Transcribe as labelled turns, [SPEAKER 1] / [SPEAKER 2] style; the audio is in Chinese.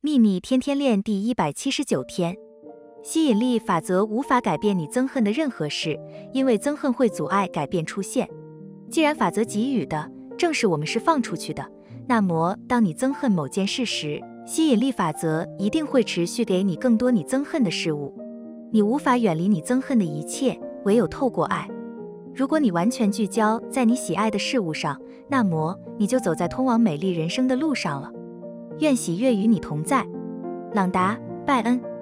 [SPEAKER 1] 秘密天天练第一百七十九天，吸引力法则无法改变你憎恨的任何事，因为憎恨会阻碍改变出现。既然法则给予的正是我们释放出去的，那么当你憎恨某件事时，吸引力法则一定会持续给你更多你憎恨的事物。你无法远离你憎恨的一切，唯有透过爱。如果你完全聚焦在你喜爱的事物上，那么你就走在通往美丽人生的路上了。愿喜悦与你同在，朗达·拜恩。